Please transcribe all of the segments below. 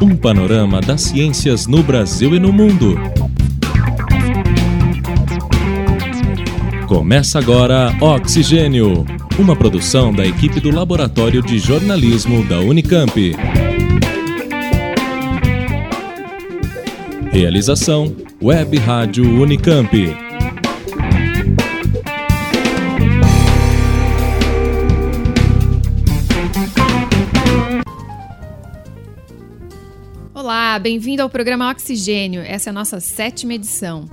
Um panorama das ciências no Brasil e no mundo. Começa agora Oxigênio, uma produção da equipe do Laboratório de Jornalismo da Unicamp. Realização Web Rádio Unicamp. Olá, bem-vindo ao programa Oxigênio. Essa é a nossa sétima edição.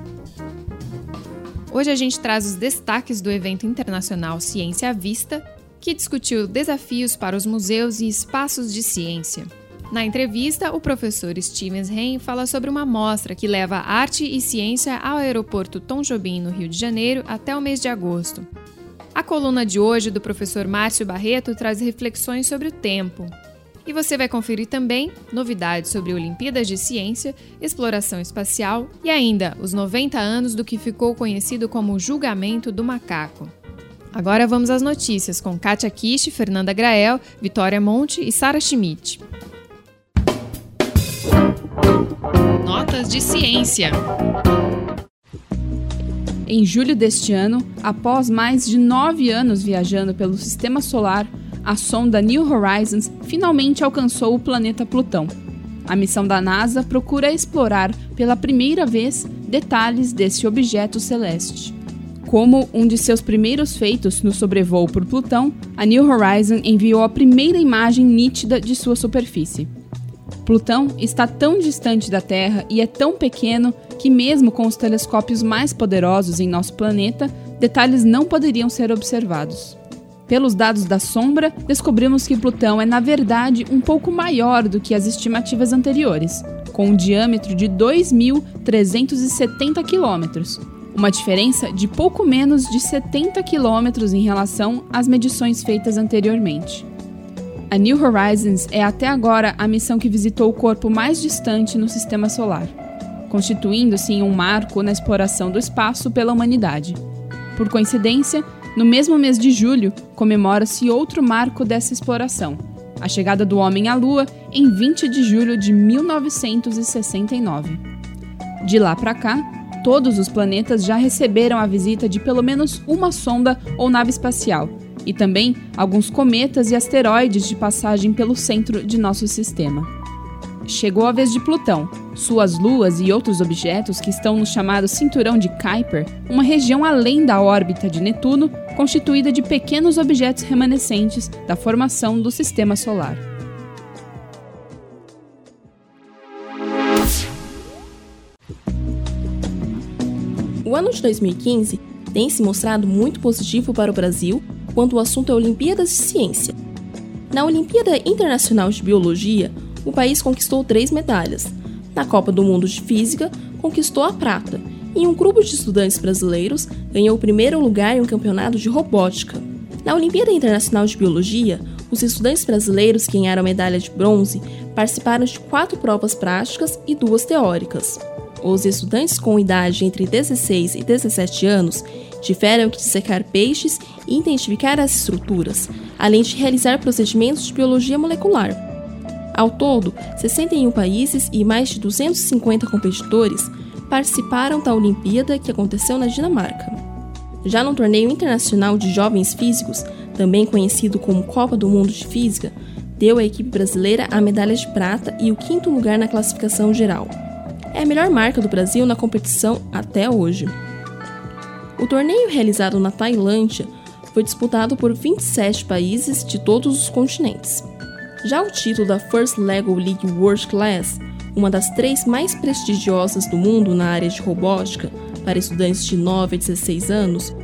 Hoje a gente traz os destaques do evento internacional Ciência à Vista, que discutiu desafios para os museus e espaços de ciência. Na entrevista, o professor Stevens Rein fala sobre uma mostra que leva arte e ciência ao aeroporto Tom Jobim, no Rio de Janeiro, até o mês de agosto. A coluna de hoje do professor Márcio Barreto traz reflexões sobre o tempo. E você vai conferir também novidades sobre Olimpíadas de Ciência, exploração espacial e ainda os 90 anos do que ficou conhecido como julgamento do macaco. Agora vamos às notícias com Kátia Kish, Fernanda Grael, Vitória Monte e Sara Schmidt. Notas de ciência. Em julho deste ano, após mais de nove anos viajando pelo sistema solar, a sonda New Horizons finalmente alcançou o planeta Plutão. A missão da NASA procura explorar pela primeira vez detalhes desse objeto celeste. Como um de seus primeiros feitos no sobrevoo por Plutão, a New Horizons enviou a primeira imagem nítida de sua superfície. Plutão está tão distante da Terra e é tão pequeno que, mesmo com os telescópios mais poderosos em nosso planeta, detalhes não poderiam ser observados. Pelos dados da sombra, descobrimos que Plutão é, na verdade, um pouco maior do que as estimativas anteriores, com um diâmetro de 2.370 quilômetros, uma diferença de pouco menos de 70 quilômetros em relação às medições feitas anteriormente. A New Horizons é até agora a missão que visitou o corpo mais distante no sistema solar, constituindo-se em um marco na exploração do espaço pela humanidade. Por coincidência, no mesmo mês de julho, comemora-se outro marco dessa exploração, a chegada do homem à Lua em 20 de julho de 1969. De lá para cá, todos os planetas já receberam a visita de pelo menos uma sonda ou nave espacial, e também alguns cometas e asteroides de passagem pelo centro de nosso sistema chegou a vez de Plutão. Suas luas e outros objetos que estão no chamado Cinturão de Kuiper, uma região além da órbita de Netuno, constituída de pequenos objetos remanescentes da formação do Sistema Solar. O ano de 2015 tem se mostrado muito positivo para o Brasil quando o assunto é Olimpíadas de Ciência. Na Olimpíada Internacional de Biologia, o país conquistou três medalhas. Na Copa do Mundo de Física, conquistou a prata, e um grupo de estudantes brasileiros ganhou o primeiro lugar em um campeonato de robótica. Na Olimpíada Internacional de Biologia, os estudantes brasileiros que ganharam a medalha de bronze participaram de quatro provas práticas e duas teóricas. Os estudantes com idade entre 16 e 17 anos tiveram que dissecar peixes e identificar as estruturas, além de realizar procedimentos de biologia molecular. Ao todo, 61 países e mais de 250 competidores participaram da Olimpíada que aconteceu na Dinamarca. Já no torneio internacional de jovens físicos, também conhecido como Copa do Mundo de Física, deu à equipe brasileira a medalha de prata e o quinto lugar na classificação geral. É a melhor marca do Brasil na competição até hoje. O torneio realizado na Tailândia foi disputado por 27 países de todos os continentes. Já o título da First Lego League World Class, uma das três mais prestigiosas do mundo na área de robótica para estudantes de 9 a 16 anos,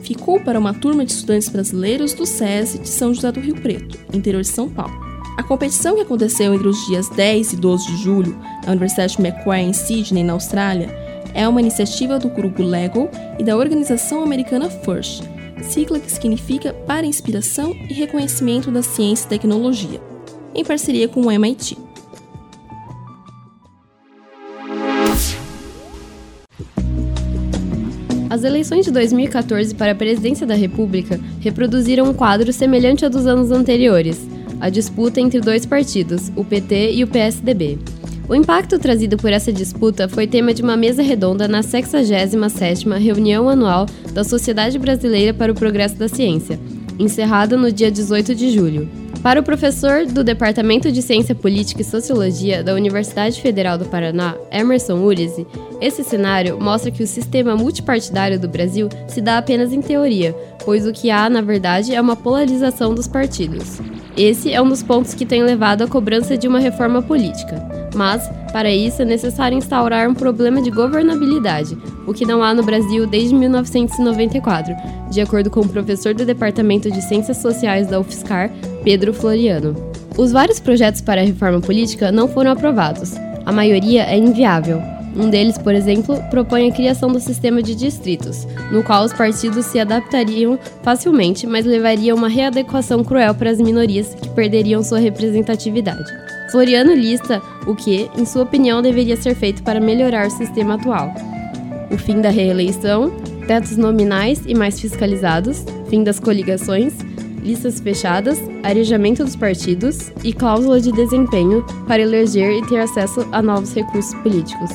ficou para uma turma de estudantes brasileiros do SESI de São José do Rio Preto, interior de São Paulo. A competição que aconteceu entre os dias 10 e 12 de julho na Universidade Macquarie em Sydney, na Austrália, é uma iniciativa do grupo LEGO e da organização americana FIRST, sigla que significa para inspiração e reconhecimento da ciência e tecnologia em parceria com o MIT. As eleições de 2014 para a presidência da República reproduziram um quadro semelhante ao dos anos anteriores. a disputa entre dois partidos, o PT e o PSDB. O impacto trazido por essa disputa foi tema de uma mesa redonda na 67ª reunião anual da Sociedade Brasileira para o Progresso da Ciência, encerrada no dia 18 de julho. Para o professor do Departamento de Ciência Política e Sociologia da Universidade Federal do Paraná, Emerson Urizi, esse cenário mostra que o sistema multipartidário do Brasil se dá apenas em teoria, pois o que há, na verdade, é uma polarização dos partidos. Esse é um dos pontos que tem levado à cobrança de uma reforma política. Mas, para isso, é necessário instaurar um problema de governabilidade, o que não há no Brasil desde 1994, de acordo com o professor do Departamento de Ciências Sociais da UFSCar, Pedro Floriano. Os vários projetos para a reforma política não foram aprovados. A maioria é inviável, um deles, por exemplo, propõe a criação do sistema de distritos, no qual os partidos se adaptariam facilmente, mas levaria a uma readequação cruel para as minorias que perderiam sua representatividade. Floriano lista o que, em sua opinião, deveria ser feito para melhorar o sistema atual: o fim da reeleição, tetos nominais e mais fiscalizados, fim das coligações, listas fechadas, arejamento dos partidos e cláusula de desempenho para eleger e ter acesso a novos recursos políticos.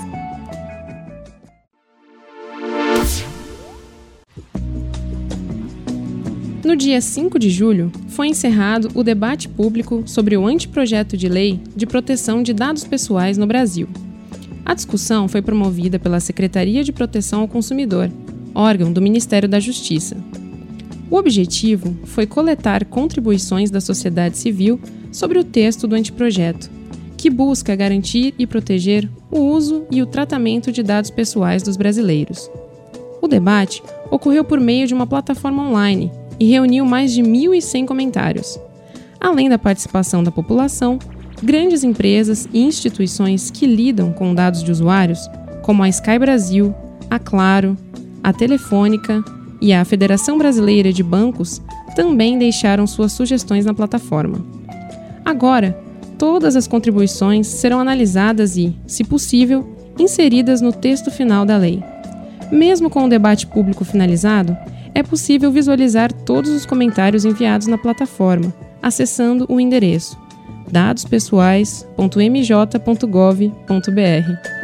No dia 5 de julho, foi encerrado o debate público sobre o anteprojeto de lei de proteção de dados pessoais no Brasil. A discussão foi promovida pela Secretaria de Proteção ao Consumidor, órgão do Ministério da Justiça. O objetivo foi coletar contribuições da sociedade civil sobre o texto do anteprojeto, que busca garantir e proteger o uso e o tratamento de dados pessoais dos brasileiros. O debate ocorreu por meio de uma plataforma online e reuniu mais de 1.100 comentários. Além da participação da população, grandes empresas e instituições que lidam com dados de usuários, como a Sky Brasil, a Claro, a Telefônica e a Federação Brasileira de Bancos, também deixaram suas sugestões na plataforma. Agora, todas as contribuições serão analisadas e, se possível, inseridas no texto final da lei. Mesmo com o debate público finalizado, é possível visualizar todos os comentários enviados na plataforma, acessando o endereço dadospessoais.mj.gov.br.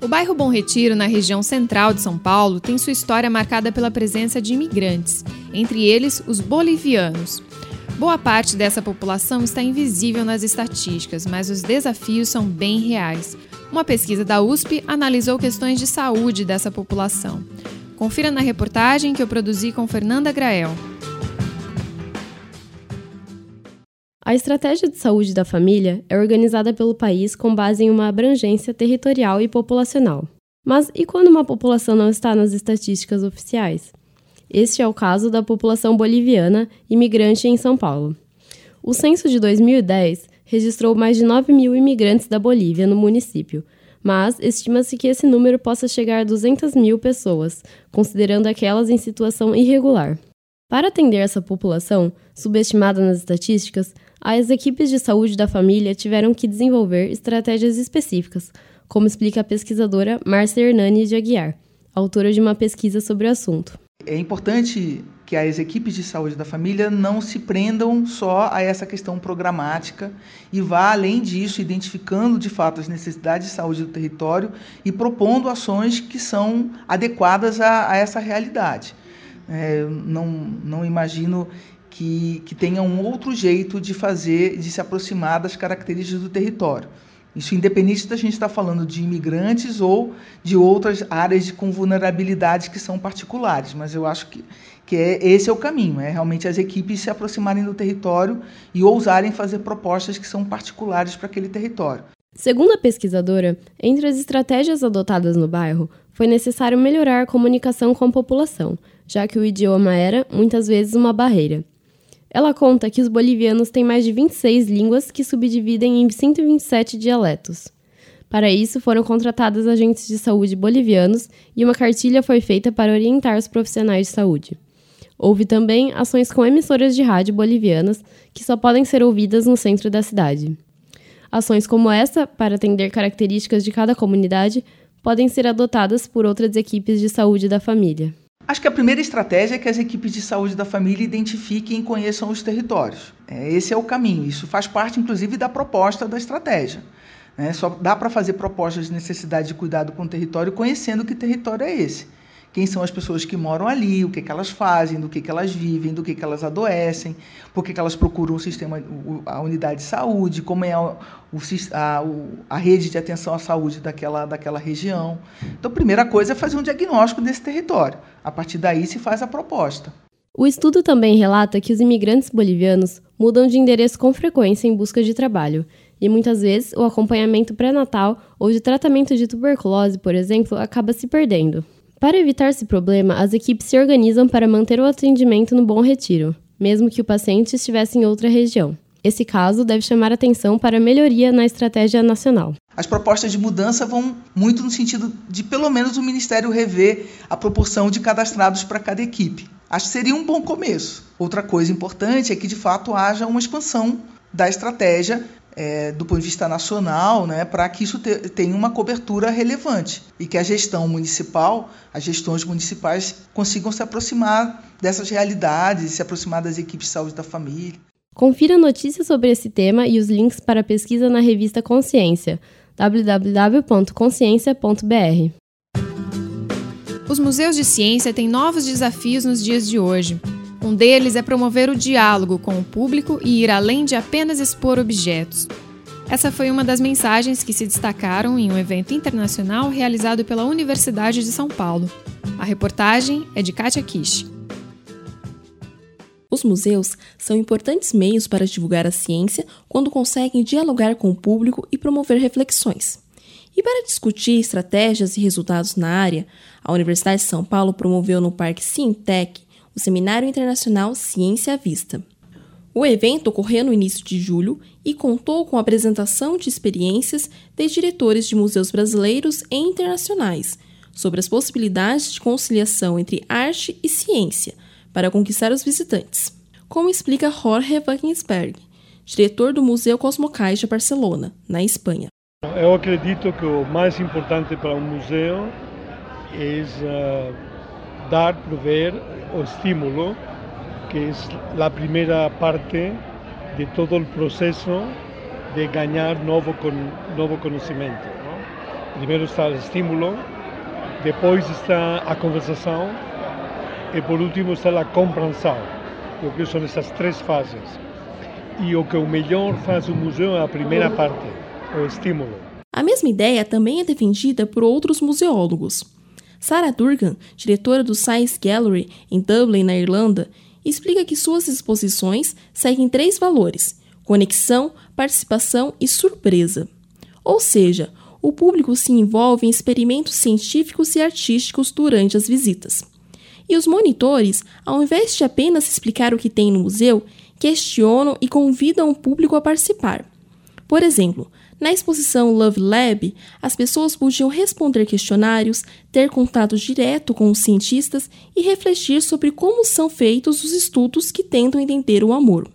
O bairro Bom Retiro, na região central de São Paulo, tem sua história marcada pela presença de imigrantes, entre eles os bolivianos. Boa parte dessa população está invisível nas estatísticas, mas os desafios são bem reais. Uma pesquisa da USP analisou questões de saúde dessa população. Confira na reportagem que eu produzi com Fernanda Grael. A estratégia de saúde da família é organizada pelo país com base em uma abrangência territorial e populacional. Mas e quando uma população não está nas estatísticas oficiais? Este é o caso da população boliviana imigrante em São Paulo. O censo de 2010 registrou mais de 9 mil imigrantes da Bolívia no município, mas estima-se que esse número possa chegar a 200 mil pessoas, considerando aquelas em situação irregular. Para atender essa população, subestimada nas estatísticas, as equipes de saúde da família tiveram que desenvolver estratégias específicas, como explica a pesquisadora Márcia Hernani de Aguiar, autora de uma pesquisa sobre o assunto. É importante que as equipes de saúde da família não se prendam só a essa questão programática e vá além disso, identificando de fato as necessidades de saúde do território e propondo ações que são adequadas a, a essa realidade. É, não, não imagino que, que tenha um outro jeito de fazer, de se aproximar das características do território. Isso independente da gente estar falando de imigrantes ou de outras áreas de, com vulnerabilidades que são particulares, mas eu acho que, que é, esse é o caminho, é realmente as equipes se aproximarem do território e ousarem fazer propostas que são particulares para aquele território. Segundo a pesquisadora, entre as estratégias adotadas no bairro, foi necessário melhorar a comunicação com a população, já que o idioma era, muitas vezes, uma barreira. Ela conta que os bolivianos têm mais de 26 línguas que subdividem em 127 dialetos. Para isso, foram contratados agentes de saúde bolivianos e uma cartilha foi feita para orientar os profissionais de saúde. Houve também ações com emissoras de rádio bolivianas que só podem ser ouvidas no centro da cidade. Ações como essa, para atender características de cada comunidade, podem ser adotadas por outras equipes de saúde da família? Acho que a primeira estratégia é que as equipes de saúde da família identifiquem e conheçam os territórios. É, esse é o caminho. Isso faz parte, inclusive, da proposta da estratégia. Né? Só dá para fazer propostas de necessidade de cuidado com o território conhecendo que território é esse. Quem são as pessoas que moram ali, o que, que elas fazem, do que, que elas vivem, do que, que elas adoecem, por que, que elas procuram o sistema, a unidade de saúde, como é a, o, a, a rede de atenção à saúde daquela, daquela região. Então, a primeira coisa é fazer um diagnóstico desse território. A partir daí se faz a proposta. O estudo também relata que os imigrantes bolivianos mudam de endereço com frequência em busca de trabalho e muitas vezes o acompanhamento pré-natal ou de tratamento de tuberculose, por exemplo, acaba se perdendo. Para evitar esse problema, as equipes se organizam para manter o atendimento no Bom Retiro, mesmo que o paciente estivesse em outra região. Esse caso deve chamar atenção para a melhoria na estratégia nacional. As propostas de mudança vão muito no sentido de, pelo menos, o Ministério rever a proporção de cadastrados para cada equipe. Acho que seria um bom começo. Outra coisa importante é que, de fato, haja uma expansão da estratégia é, do ponto de vista nacional, né, para que isso te, tenha uma cobertura relevante e que a gestão municipal, as gestões municipais consigam se aproximar dessas realidades, se aproximar das equipes de saúde da família. Confira notícias sobre esse tema e os links para a pesquisa na revista Consciência, www.consciência.br. Os museus de ciência têm novos desafios nos dias de hoje. Um deles é promover o diálogo com o público e ir além de apenas expor objetos. Essa foi uma das mensagens que se destacaram em um evento internacional realizado pela Universidade de São Paulo. A reportagem é de Katia Kish. Os museus são importantes meios para divulgar a ciência quando conseguem dialogar com o público e promover reflexões. E para discutir estratégias e resultados na área, a Universidade de São Paulo promoveu no Parque Cientec o Seminário Internacional Ciência à Vista. O evento ocorreu no início de julho e contou com a apresentação de experiências de diretores de museus brasileiros e internacionais sobre as possibilidades de conciliação entre arte e ciência para conquistar os visitantes, como explica Jorge Wagensberg, diretor do Museu Cosmocaixa Barcelona, na Espanha. Eu acredito que o mais importante para um museu é uh, dar, prover o estímulo, que es la primera parte de todo el proceso de ganar nuevo, con, nuevo conocimiento. ¿no? Primero está el estímulo, después está a conversación y por último está la comprensión. Eu que são essas três fases. E o que o melhor faz o museu é a primeira parte, o estímulo. A mesma ideia também é defendida por outros museólogos. Sarah Durgan, diretora do Science Gallery em Dublin, na Irlanda, explica que suas exposições seguem três valores: conexão, participação e surpresa. Ou seja, o público se envolve em experimentos científicos e artísticos durante as visitas. E os monitores, ao invés de apenas explicar o que tem no museu, questionam e convidam o público a participar. Por exemplo, na exposição Love Lab, as pessoas podiam responder questionários, ter contato direto com os cientistas e refletir sobre como são feitos os estudos que tentam entender o amor.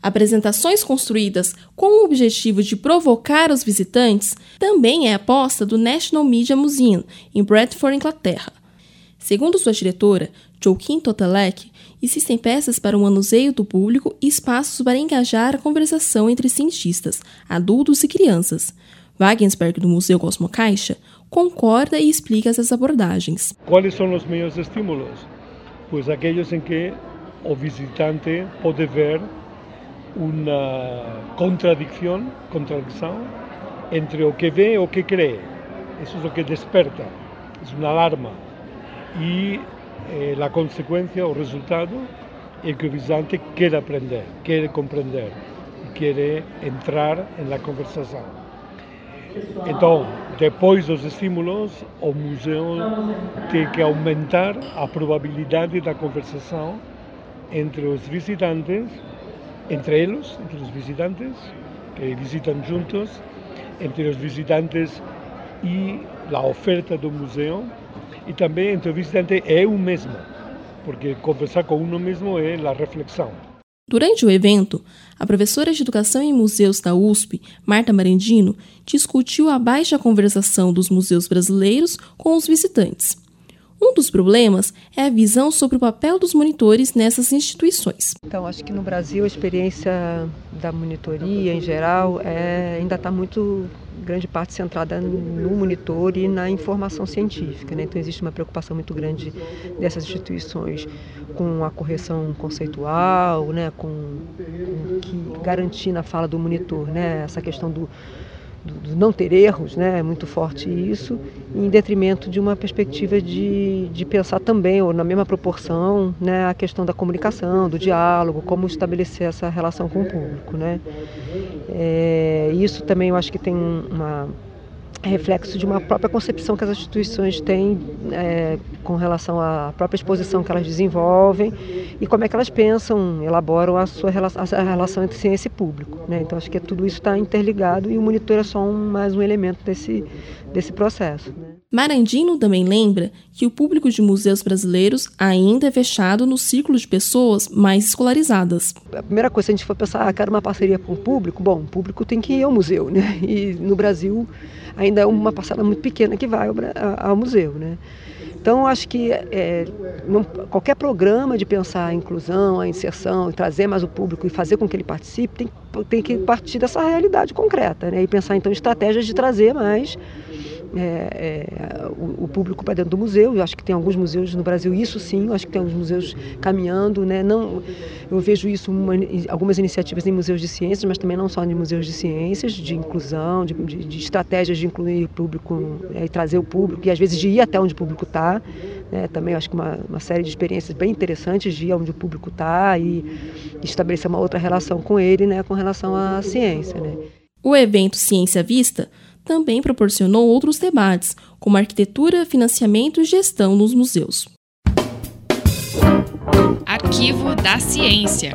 Apresentações construídas com o objetivo de provocar os visitantes também é aposta do National Media Museum, em Bradford, Inglaterra. Segundo sua diretora, Joaquim Totelek, existem peças para o manuseio do público e espaços para engajar a conversação entre cientistas, adultos e crianças. Wagensberg, do Museu Cosmo Caixa, concorda e explica essas abordagens. Quais são os melhores estímulos? Pois aqueles em que o visitante pode ver uma contradição, contradição entre o que vê e o que crê. Isso é o que desperta, é uma alarma. E eh, la consecuencia o resultado é que visitante quer aprender, quer compreender, quer entrar na conversação. Então, depois dos estímulos, o museu tem que aumentar a probabilidade da conversação entre os visitantes, entre eles, entre os visitantes que visitam juntos, entre os visitantes e a oferta do museu e também entre o visitante é o mesmo, porque conversar com uno mesmo é a reflexão. Durante o evento, a professora de Educação em Museus da USP, Marta Marendino, discutiu a baixa conversação dos museus brasileiros com os visitantes. Um dos problemas é a visão sobre o papel dos monitores nessas instituições. Então, acho que no Brasil a experiência da monitoria em geral é, ainda está muito grande parte centrada no monitor e na informação científica. Né? Então existe uma preocupação muito grande dessas instituições com a correção conceitual, né? com, com que garantir na fala do monitor né? essa questão do do, não ter erros, né? é muito forte isso, em detrimento de uma perspectiva de, de pensar também, ou na mesma proporção, né? a questão da comunicação, do diálogo, como estabelecer essa relação com o público. Né? É, isso também eu acho que tem uma reflexo de uma própria concepção que as instituições têm é, com relação à própria exposição que elas desenvolvem e como é que elas pensam, elaboram a sua relação, a relação entre ciência e público. Né? Então acho que tudo isso está interligado e o monitor é só um, mais um elemento desse, desse processo. Né? Marandino também lembra que o público de museus brasileiros ainda é fechado no círculo de pessoas mais escolarizadas. A primeira coisa, se a gente for pensar, ah, quero uma parceria com o público, bom, o público tem que ir ao museu, né? E no Brasil ainda é uma parcela muito pequena que vai ao, ao museu. Né? Então, acho que é, não, qualquer programa de pensar a inclusão, a inserção, trazer mais o público e fazer com que ele participe, tem, tem que partir dessa realidade concreta né? e pensar, então, estratégias de trazer mais é, é, o, o, público para dentro do museu. Eu acho que tem alguns museus no Brasil, isso sim, eu acho que tem alguns museus caminhando. Né? Não, eu vejo isso, uma, algumas iniciativas em museus de ciências, mas também não só em museus de ciências, de inclusão, de, de, de estratégias de incluir o público é, e trazer o público, e às vezes de ir até onde o público está. Né? Também acho que uma, uma série de experiências bem interessantes de ir onde o público está e estabelecer uma outra relação com ele, né? com relação à ciência. Né? O evento Ciência Vista também proporcionou outros debates, como arquitetura, financiamento e gestão nos museus. Arquivo da Ciência.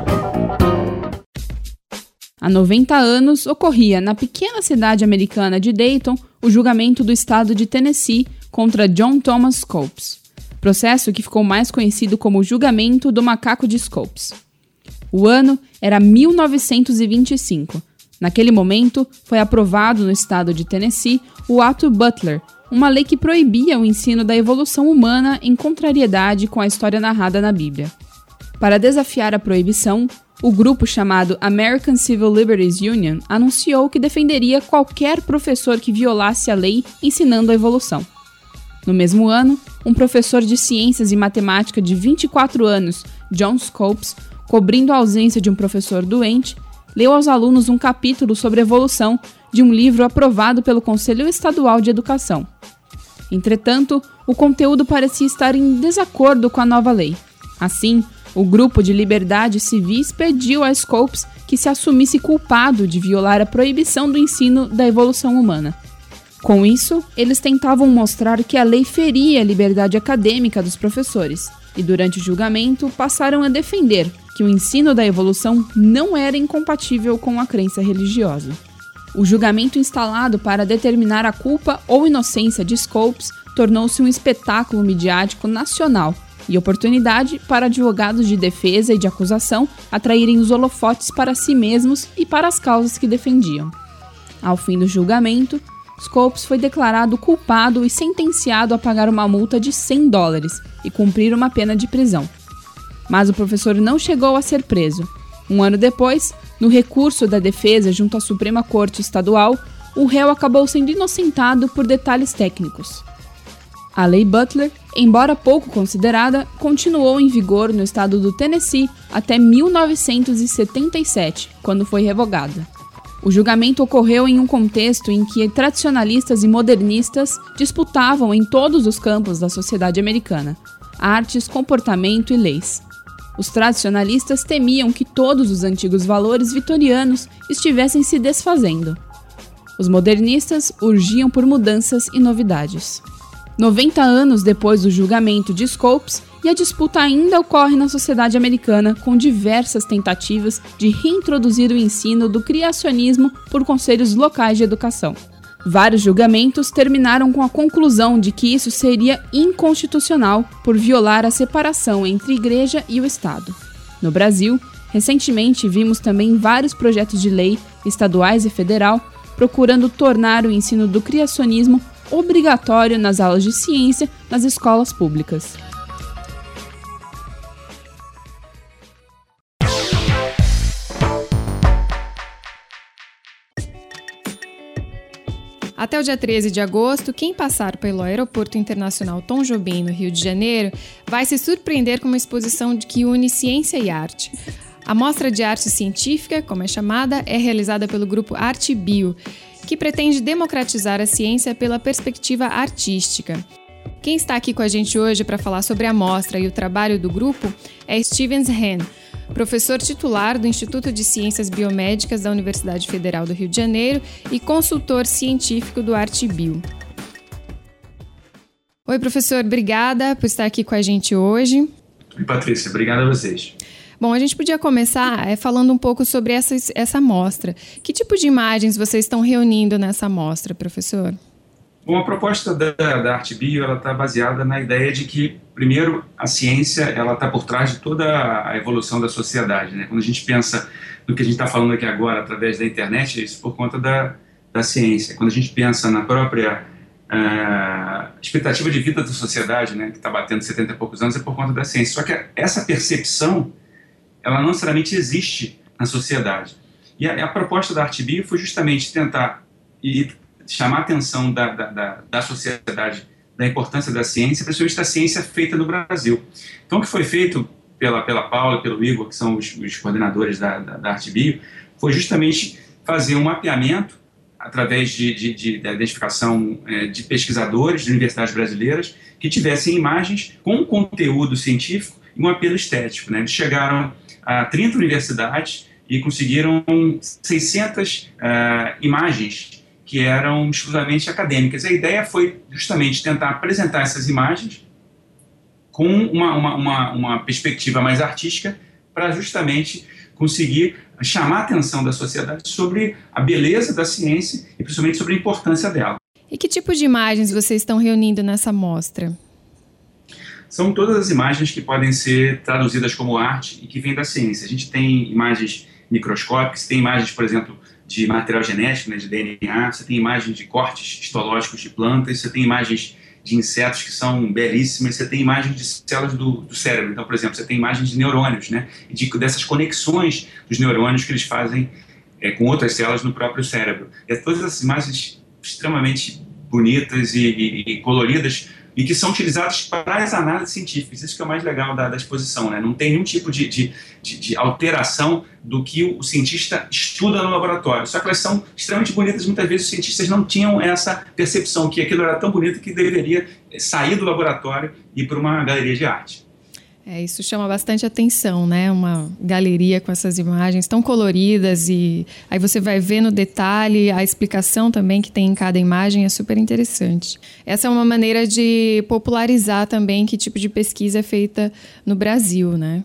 Há 90 anos, ocorria na pequena cidade americana de Dayton o julgamento do estado de Tennessee contra John Thomas Scopes, processo que ficou mais conhecido como o julgamento do macaco de Scopes. O ano era 1925 Naquele momento, foi aprovado no estado de Tennessee o Ato Butler, uma lei que proibia o ensino da evolução humana em contrariedade com a história narrada na Bíblia. Para desafiar a proibição, o grupo chamado American Civil Liberties Union anunciou que defenderia qualquer professor que violasse a lei ensinando a evolução. No mesmo ano, um professor de ciências e matemática de 24 anos, John Scopes, cobrindo a ausência de um professor doente, leu aos alunos um capítulo sobre evolução de um livro aprovado pelo Conselho Estadual de Educação. Entretanto, o conteúdo parecia estar em desacordo com a nova lei. Assim, o grupo de Liberdade Civis pediu a Scopes que se assumisse culpado de violar a proibição do ensino da evolução humana. Com isso, eles tentavam mostrar que a lei feria a liberdade acadêmica dos professores, e durante o julgamento passaram a defender que o ensino da evolução não era incompatível com a crença religiosa. O julgamento instalado para determinar a culpa ou inocência de Scopes tornou-se um espetáculo midiático nacional e oportunidade para advogados de defesa e de acusação atraírem os holofotes para si mesmos e para as causas que defendiam. Ao fim do julgamento, Scopes foi declarado culpado e sentenciado a pagar uma multa de 100 dólares e cumprir uma pena de prisão. Mas o professor não chegou a ser preso. Um ano depois, no recurso da defesa junto à Suprema Corte Estadual, o réu acabou sendo inocentado por detalhes técnicos. A Lei Butler, embora pouco considerada, continuou em vigor no estado do Tennessee até 1977, quando foi revogada. O julgamento ocorreu em um contexto em que tradicionalistas e modernistas disputavam em todos os campos da sociedade americana: artes, comportamento e leis. Os tradicionalistas temiam que todos os antigos valores vitorianos estivessem se desfazendo. Os modernistas urgiam por mudanças e novidades. 90 anos depois do julgamento de Scopes, e a disputa ainda ocorre na sociedade americana, com diversas tentativas de reintroduzir o ensino do criacionismo por conselhos locais de educação. Vários julgamentos terminaram com a conclusão de que isso seria inconstitucional por violar a separação entre igreja e o Estado. No Brasil, Recentemente, vimos também vários projetos de lei, estaduais e federal, procurando tornar o ensino do criacionismo obrigatório nas aulas de ciência nas escolas públicas. Até o dia 13 de agosto, quem passar pelo Aeroporto Internacional Tom Jobim, no Rio de Janeiro, vai se surpreender com uma exposição que une ciência e arte. A mostra de arte científica, como é chamada, é realizada pelo grupo Arte Bio, que pretende democratizar a ciência pela perspectiva artística. Quem está aqui com a gente hoje para falar sobre a mostra e o trabalho do grupo é Stevens Hen, professor titular do Instituto de Ciências Biomédicas da Universidade Federal do Rio de Janeiro e consultor científico do ArtBio. Oi, professor, obrigada por estar aqui com a gente hoje. Oi, Patrícia, obrigado a vocês. Bom, a gente podia começar é, falando um pouco sobre essa, essa amostra. Que tipo de imagens vocês estão reunindo nessa amostra, professor? Bom, a proposta da, da Arte Bio está baseada na ideia de que, primeiro, a ciência ela está por trás de toda a evolução da sociedade. Né? Quando a gente pensa no que a gente está falando aqui agora através da internet, é isso por conta da, da ciência. Quando a gente pensa na própria uh, expectativa de vida da sociedade, né, que está batendo 70 e poucos anos, é por conta da ciência. Só que essa percepção, ela não necessariamente existe na sociedade. E a, a proposta da Arte Bio foi justamente tentar ir chamar a atenção da, da, da, da sociedade da importância da ciência, principalmente da ciência feita no Brasil. Então, o que foi feito pela, pela Paula, pelo Igor, que são os, os coordenadores da, da, da Arte Bio, foi justamente fazer um mapeamento através de, de, de da identificação é, de pesquisadores de universidades brasileiras que tivessem imagens com conteúdo científico e um apelo estético. Né? Eles chegaram a 30 universidades e conseguiram 600 uh, imagens que eram exclusivamente acadêmicas. A ideia foi justamente tentar apresentar essas imagens com uma, uma, uma, uma perspectiva mais artística para justamente conseguir chamar a atenção da sociedade sobre a beleza da ciência e principalmente sobre a importância dela. E que tipo de imagens vocês estão reunindo nessa mostra? São todas as imagens que podem ser traduzidas como arte e que vêm da ciência. A gente tem imagens microscópicas, tem imagens, por exemplo, de material genético, né, de DNA, você tem imagens de cortes histológicos de plantas, você tem imagens de insetos que são belíssimas, você tem imagens de células do, do cérebro. Então, por exemplo, você tem imagens de neurônios, né, de, dessas conexões dos neurônios que eles fazem é, com outras células no próprio cérebro. E todas essas imagens extremamente bonitas e, e, e coloridas e que são utilizados para as análises científicas. Isso que é o mais legal da, da exposição, né? Não tem nenhum tipo de, de, de, de, alteração do que o cientista estuda no laboratório. Só que elas são extremamente bonitas. Muitas vezes os cientistas não tinham essa percepção que aquilo era tão bonito que deveria sair do laboratório e ir para uma galeria de arte. É, isso chama bastante atenção, né? Uma galeria com essas imagens tão coloridas e aí você vai ver no detalhe a explicação também que tem em cada imagem é super interessante. Essa é uma maneira de popularizar também que tipo de pesquisa é feita no Brasil, né?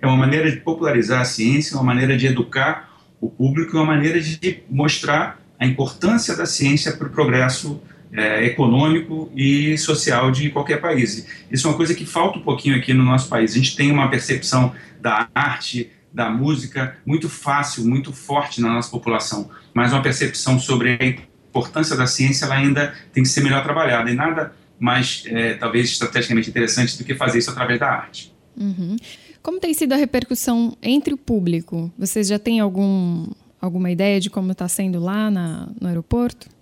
É uma maneira de popularizar a ciência, uma maneira de educar o público, uma maneira de mostrar a importância da ciência para o progresso é, econômico e social de qualquer país. Isso é uma coisa que falta um pouquinho aqui no nosso país. A gente tem uma percepção da arte, da música muito fácil, muito forte na nossa população, mas uma percepção sobre a importância da ciência ela ainda tem que ser melhor trabalhada e nada mais é, talvez estrategicamente interessante do que fazer isso através da arte. Uhum. Como tem sido a repercussão entre o público? Vocês já têm algum, alguma ideia de como está sendo lá na, no aeroporto?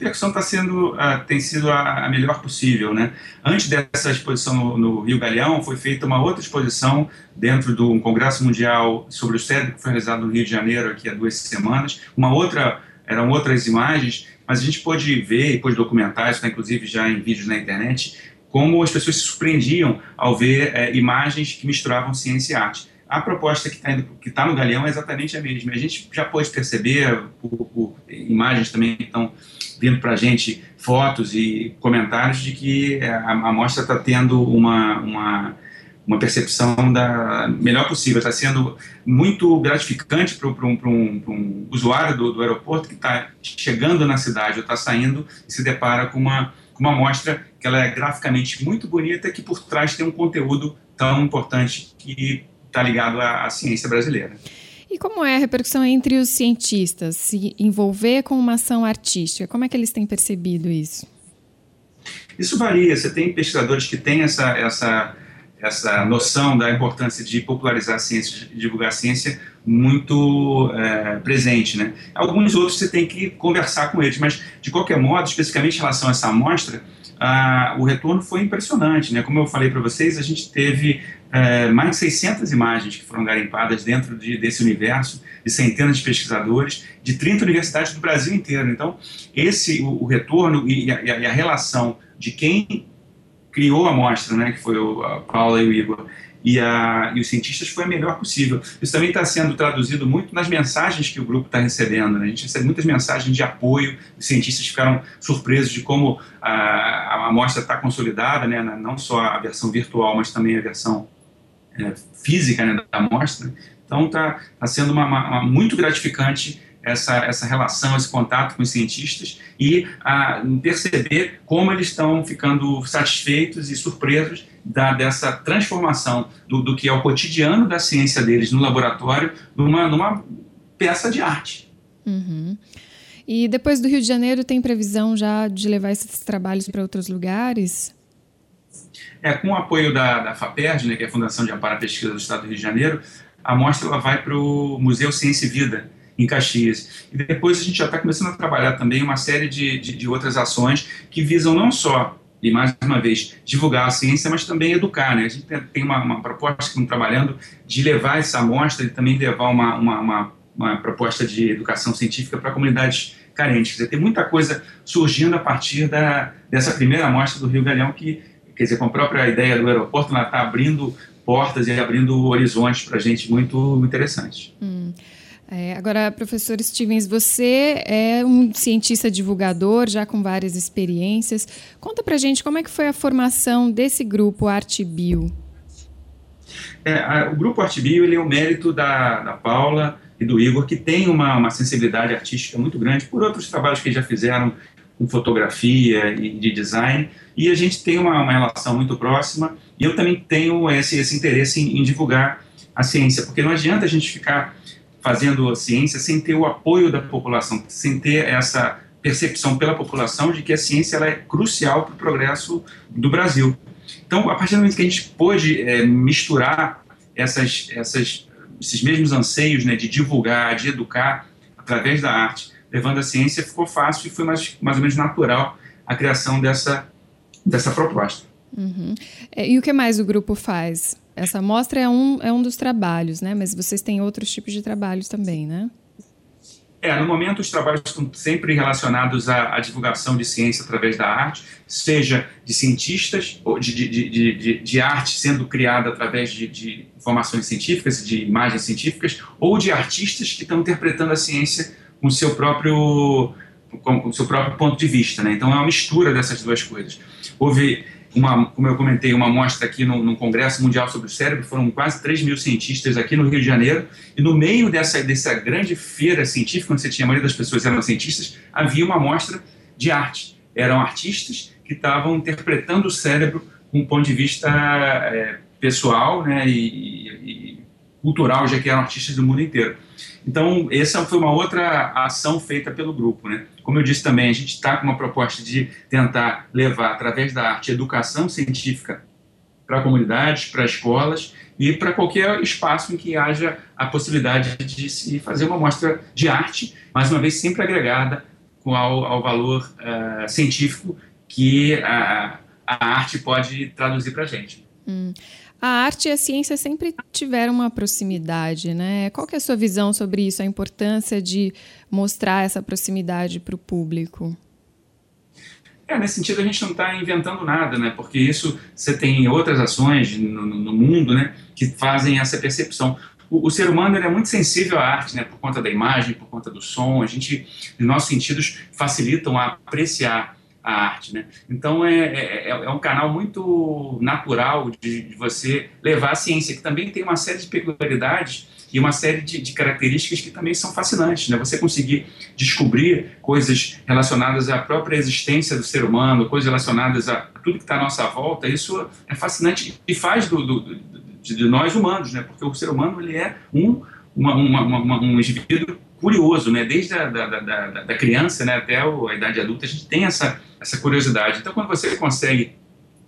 Repercussão tá sendo, uh, tem sido a, a, melhor possível. Né? Antes dessa exposição no, no, Rio Galeão, foi feita uma outra exposição dentro do um Congresso Mundial sobre o Cérebro, que foi realizado no Rio de Janeiro aqui há duas semanas. Uma outra, eram outras imagens, mas a gente pôde ver e pôde documentar, isso está inclusive já em vídeos na internet, como as pessoas se surpreendiam ao ver é, imagens que misturavam ciência e arte a proposta que está tá no Galeão é exatamente a mesma. A gente já pode perceber, por, por imagens também estão vindo para a gente, fotos e comentários, de que a, a mostra está tendo uma, uma, uma, percepção da melhor possível. Está sendo muito gratificante para um, um, um, usuário do, do aeroporto que está chegando na cidade ou está saindo e se depara com uma, com uma mostra que ela é graficamente muito bonita que por trás tem um conteúdo tão importante que está ligado à, à ciência brasileira. E como é a repercussão entre os cientistas se envolver com uma ação artística? Como é que eles têm percebido isso? Isso varia. Você tem pesquisadores que têm essa, essa, essa noção da importância de popularizar a ciência, de divulgar a ciência muito é, presente. Né? Alguns outros você tem que conversar com eles, mas de qualquer modo, especificamente em relação a essa amostra, ah, o retorno foi impressionante. Né? Como eu falei para vocês, a gente teve é, mais de 600 imagens que foram garimpadas dentro de, desse universo, de centenas de pesquisadores, de 30 universidades do Brasil inteiro. Então, esse o, o retorno e a, e a, relação de quem criou a amostra, né, que foi o, a Paula e o Igor, e, a, e os cientistas foi a melhor possível. Isso também está sendo traduzido muito nas mensagens que o grupo está recebendo. Né? A gente recebe muitas mensagens de apoio, os cientistas ficaram surpresos de como a, a amostra está consolidada, né? não só a versão virtual, mas também a versão é, física né, da amostra. Então está tá sendo uma, uma, muito gratificante essa, essa relação, esse contato com os cientistas e a perceber como eles estão ficando satisfeitos e surpresos da, dessa transformação do, do que é o cotidiano da ciência deles no laboratório numa, numa peça de arte. Uhum. E depois do Rio de Janeiro, tem previsão já de levar esses trabalhos para outros lugares? É, com o apoio da, da FAPERJ, né, que é a Fundação de Amparo à Pesquisa do Estado do Rio de Janeiro, a mostra ela vai para o Museu Ciência e Vida, em Caxias. E depois a gente já está começando a trabalhar também uma série de, de, de, outras ações que visam não só, e mais uma vez, divulgar a ciência, mas também educar. Né? A gente tem uma, uma proposta que estamos trabalhando de levar essa amostra e também levar uma, uma, uma, uma proposta de educação científica para comunidades carentes. Quer dizer, tem muita coisa surgindo a partir da, dessa primeira amostra do Rio Galeão que, quer dizer, com a própria ideia do aeroporto, ela está abrindo portas e abrindo horizontes para a gente muito interessantes. Hum. É, agora, professor Stevens, você é um cientista divulgador, já com várias experiências. Conta pra gente como é que foi a formação desse grupo Arte Bio. É, o grupo Arte Bio ele é o mérito da, da Paula e do Igor, que tem uma, uma sensibilidade artística muito grande por outros trabalhos que já fizeram com fotografia e de design, e a gente tem uma, uma relação muito próxima, e eu também tenho esse, esse interesse em, em divulgar a ciência, porque não adianta a gente ficar fazendo ciência sem ter o apoio da população, sem ter essa percepção pela população de que a ciência ela é crucial para o progresso do Brasil. Então, a partir do momento que a gente pôde é, misturar essas, essas, esses mesmos anseios né, de divulgar, de educar através da arte, levando a ciência, ficou fácil e foi mais, mais ou menos natural a criação dessa, dessa proposta. Uhum. É, e o que mais o grupo faz? Essa amostra é um, é um dos trabalhos, né? Mas vocês têm outros tipos de trabalhos também, né? É, no momento os trabalhos estão sempre relacionados à, à, divulgação de ciência através da arte, seja de cientistas, ou de, de, de, de, de arte sendo criada através de, de informações científicas, de imagens científicas, ou de artistas que estão interpretando a ciência com o seu próprio, com o seu próprio ponto de vista. Né? Então é uma mistura dessas duas coisas. Houve uma, como eu comentei, uma mostra aqui no, no, Congresso Mundial sobre o Cérebro, foram quase 3 mil cientistas aqui no Rio de Janeiro, e no meio dessa, dessa grande feira científica, onde você tinha a maioria das pessoas eram cientistas, havia uma mostra de arte. Eram artistas que estavam interpretando o cérebro com um ponto de vista é, pessoal né, e, e cultural, já que eram artistas do mundo inteiro. Então, essa foi uma outra ação feita pelo grupo. Né? Como eu disse também, a gente está com uma proposta de tentar levar, através da arte, educação científica para comunidades, para escolas e para qualquer espaço em que haja a possibilidade de se fazer uma mostra de arte, mais uma vez sempre agregada ao, ao valor uh, científico que a, a arte pode traduzir para a gente. Hum. A arte e a ciência sempre tiveram uma proximidade, né? Qual que é a sua visão sobre isso, a importância de mostrar essa proximidade para o público? É, nesse sentido a gente não está inventando nada, né? Porque isso você tem outras ações no, no mundo, né? Que fazem essa percepção. O, o, ser humano é muito sensível à arte, né? Por conta da imagem, por conta do som. A gente, os nossos sentidos facilitam a apreciar a arte, né? Então é, é, é, é um canal muito natural de, de, você levar a ciência, que também tem uma série de peculiaridades e uma série de, de, características que também são fascinantes, né? Você conseguir descobrir coisas relacionadas à própria existência do ser humano, coisas relacionadas a tudo que está à nossa volta, isso é fascinante e faz do, do, de, nós humanos, né? Porque o ser humano ele é um uma, uma, uma, um indivíduo curioso, né? Desde a da, da, da, da criança, né, até a idade adulta, a gente tem essa essa curiosidade. Então, quando você consegue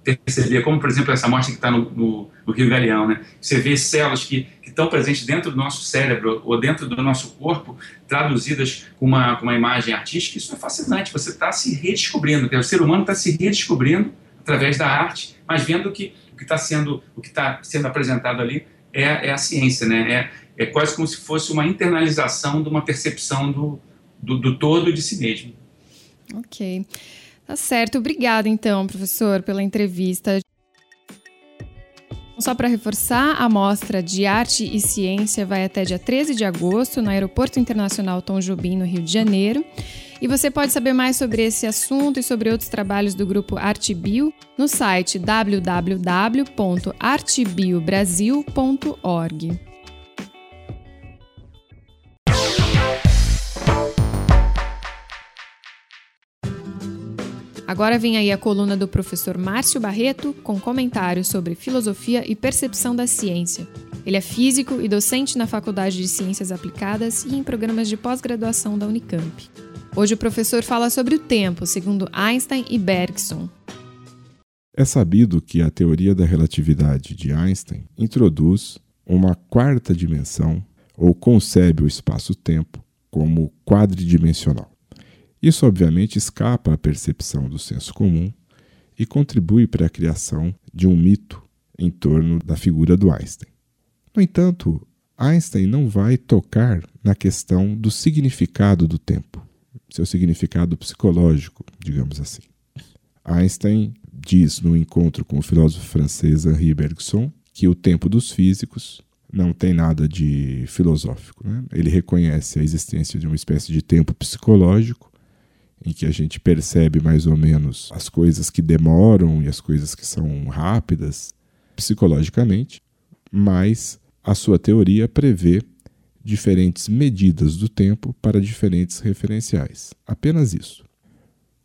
perceber, como por exemplo essa amostra que está no, no, no, Rio Galeão, né? Você vê células que, estão presentes dentro do nosso cérebro ou dentro do nosso corpo, traduzidas com uma, com uma imagem artística, isso é fascinante. Você está se redescobrindo, o ser humano está se redescobrindo através da arte, mas vendo que o que está sendo o que está sendo apresentado ali é, é a ciência, né? É, é quase como se fosse uma internalização de uma percepção do, do, do todo de si mesmo. Ok. Tá certo. Obrigada, então, professor, pela entrevista. Só para reforçar, a mostra de arte e ciência vai até dia 13 de agosto no Aeroporto Internacional Tom Jobim, no Rio de Janeiro. E você pode saber mais sobre esse assunto e sobre outros trabalhos do grupo ArtBio no site www.artbiobrasil.org. Agora vem aí a coluna do professor Márcio Barreto com comentários sobre filosofia e percepção da ciência. Ele é físico e docente na Faculdade de Ciências Aplicadas e em programas de pós-graduação da Unicamp. Hoje o professor fala sobre o tempo, segundo Einstein e Bergson. É sabido que a teoria da relatividade de Einstein introduz uma quarta dimensão ou concebe o espaço-tempo como quadridimensional. Isso, obviamente, escapa à percepção do senso comum e contribui para a criação de um mito em torno da figura do Einstein. No entanto, Einstein não vai tocar na questão do significado do tempo, seu significado psicológico, digamos assim. Einstein diz no encontro com o filósofo francês Henri Bergson que o tempo dos físicos não tem nada de filosófico. Né? Ele reconhece a existência de uma espécie de tempo psicológico em que a gente percebe mais ou menos as coisas que demoram e as coisas que são rápidas psicologicamente, mas a sua teoria prevê diferentes medidas do tempo para diferentes referenciais. Apenas isso.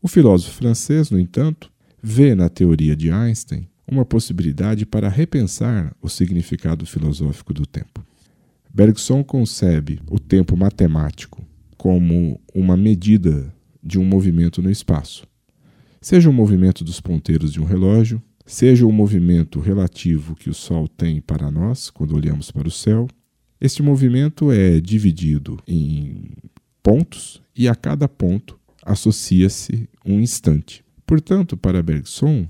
O filósofo francês, no entanto, vê na teoria de Einstein uma possibilidade para repensar o significado filosófico do tempo. Bergson concebe o tempo matemático como uma medida de um movimento no espaço. Seja o movimento dos ponteiros de um relógio, seja o movimento relativo que o Sol tem para nós quando olhamos para o céu, este movimento é dividido em pontos e a cada ponto associa-se um instante. Portanto, para Bergson,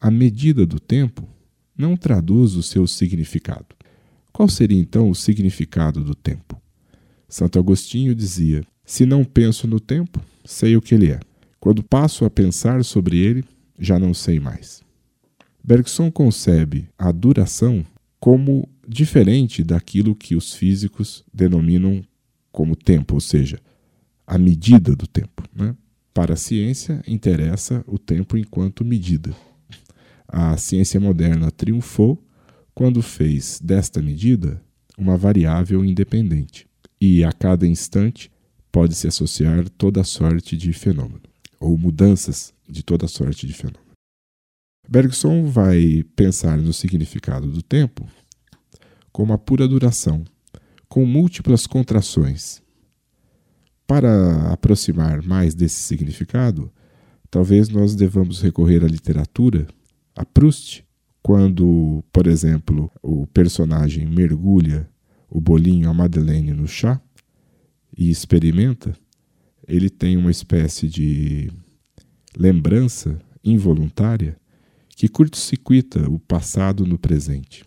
a medida do tempo não traduz o seu significado. Qual seria então o significado do tempo? Santo Agostinho dizia: Se não penso no tempo, sei o que ele é. Quando passo a pensar sobre ele, já não sei mais. Bergson concebe a duração como diferente daquilo que os físicos denominam como tempo, ou seja, a medida do tempo. Né? Para a ciência, interessa o tempo enquanto medida. A ciência moderna triunfou quando fez desta medida uma variável independente e a cada instante pode-se associar toda sorte de fenômeno, ou mudanças de toda sorte de fenômeno. Bergson vai pensar no significado do tempo como a pura duração, com múltiplas contrações. Para aproximar mais desse significado, talvez nós devamos recorrer à literatura, a Proust, quando, por exemplo, o personagem mergulha o bolinho, a Madeleine, no chá, e experimenta, ele tem uma espécie de lembrança involuntária que curto-circuita o passado no presente.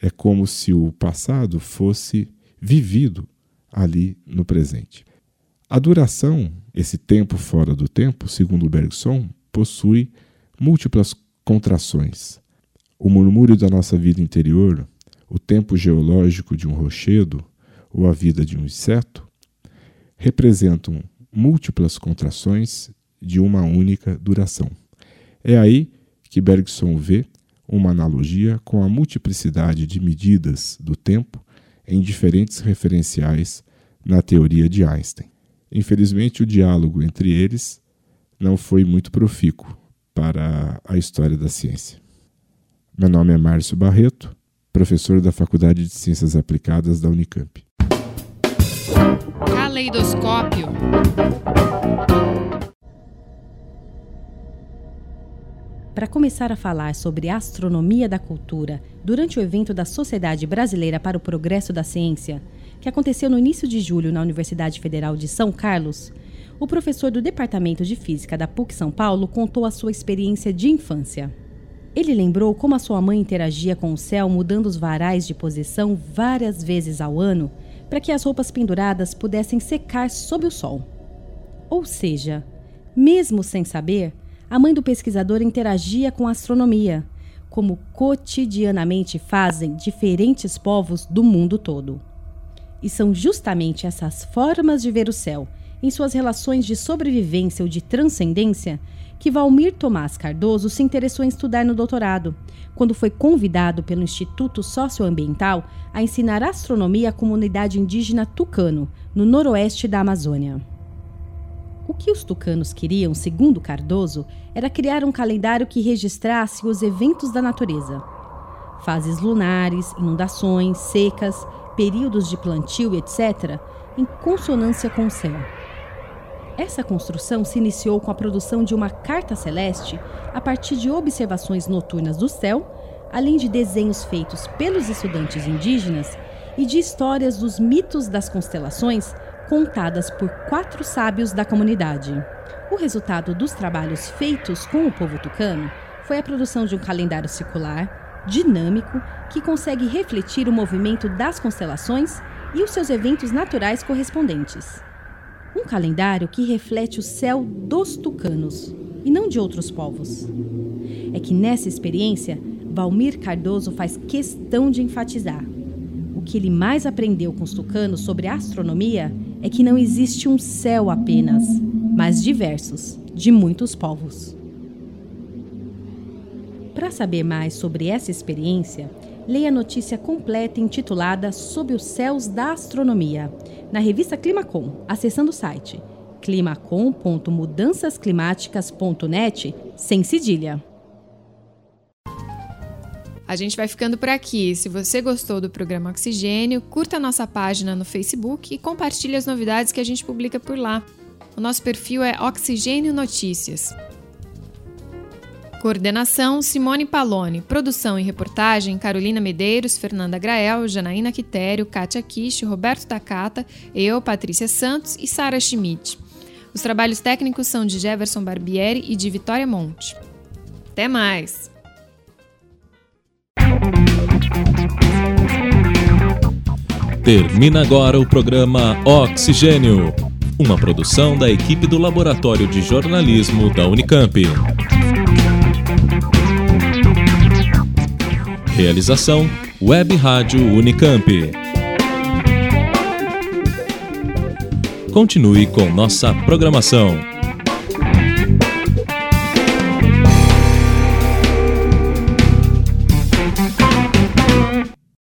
É como se o passado fosse vivido ali no presente. A duração, esse tempo fora do tempo, segundo Bergson, possui múltiplas contrações. O murmúrio da nossa vida interior, o tempo geológico de um rochedo, ou a vida de um inseto, representam múltiplas contrações de uma única duração. É aí que Bergson vê uma analogia com a multiplicidade de medidas do tempo em diferentes referenciais na teoria de Einstein. Infelizmente, o diálogo entre eles não foi muito profícuo para a história da ciência. Meu nome é Márcio Barreto professor da Faculdade de Ciências Aplicadas da Unicamp. Caleidoscópio. Para começar a falar sobre astronomia da cultura durante o evento da Sociedade Brasileira para o Progresso da Ciência, que aconteceu no início de julho na Universidade Federal de São Carlos, o professor do Departamento de Física da PUC São Paulo contou a sua experiência de infância. Ele lembrou como a sua mãe interagia com o céu mudando os varais de posição várias vezes ao ano para que as roupas penduradas pudessem secar sob o sol. Ou seja, mesmo sem saber, a mãe do pesquisador interagia com a astronomia, como cotidianamente fazem diferentes povos do mundo todo. E são justamente essas formas de ver o céu, em suas relações de sobrevivência ou de transcendência, que Valmir Tomás Cardoso se interessou em estudar no doutorado, quando foi convidado pelo Instituto Socioambiental a ensinar astronomia à comunidade indígena Tucano, no noroeste da Amazônia. O que os tucanos queriam, segundo Cardoso, era criar um calendário que registrasse os eventos da natureza. Fases lunares, inundações, secas, períodos de plantio, etc., em consonância com o céu. Essa construção se iniciou com a produção de uma carta celeste a partir de observações noturnas do céu, além de desenhos feitos pelos estudantes indígenas e de histórias dos mitos das constelações contadas por quatro sábios da comunidade. O resultado dos trabalhos feitos com o povo tucano foi a produção de um calendário circular, dinâmico, que consegue refletir o movimento das constelações e os seus eventos naturais correspondentes. Um calendário que reflete o céu dos tucanos e não de outros povos. É que nessa experiência, Valmir Cardoso faz questão de enfatizar. O que ele mais aprendeu com os tucanos sobre astronomia é que não existe um céu apenas, mas diversos, de muitos povos. Para saber mais sobre essa experiência, leia a notícia completa intitulada Sob os Céus da Astronomia, na revista Climacom, acessando o site climacom.mudançasclimáticas.net, sem cedilha. A gente vai ficando por aqui. Se você gostou do programa Oxigênio, curta a nossa página no Facebook e compartilhe as novidades que a gente publica por lá. O nosso perfil é Oxigênio Notícias. Coordenação Simone Palone. Produção e reportagem Carolina Medeiros, Fernanda Grael, Janaína Quitério, Kátia Kish, Roberto Takata, eu, Patrícia Santos e Sara Schmidt. Os trabalhos técnicos são de Jefferson Barbieri e de Vitória Monte. Até mais! Termina agora o programa Oxigênio, uma produção da equipe do Laboratório de Jornalismo da Unicamp. Realização Web Rádio Unicamp. Continue com nossa programação.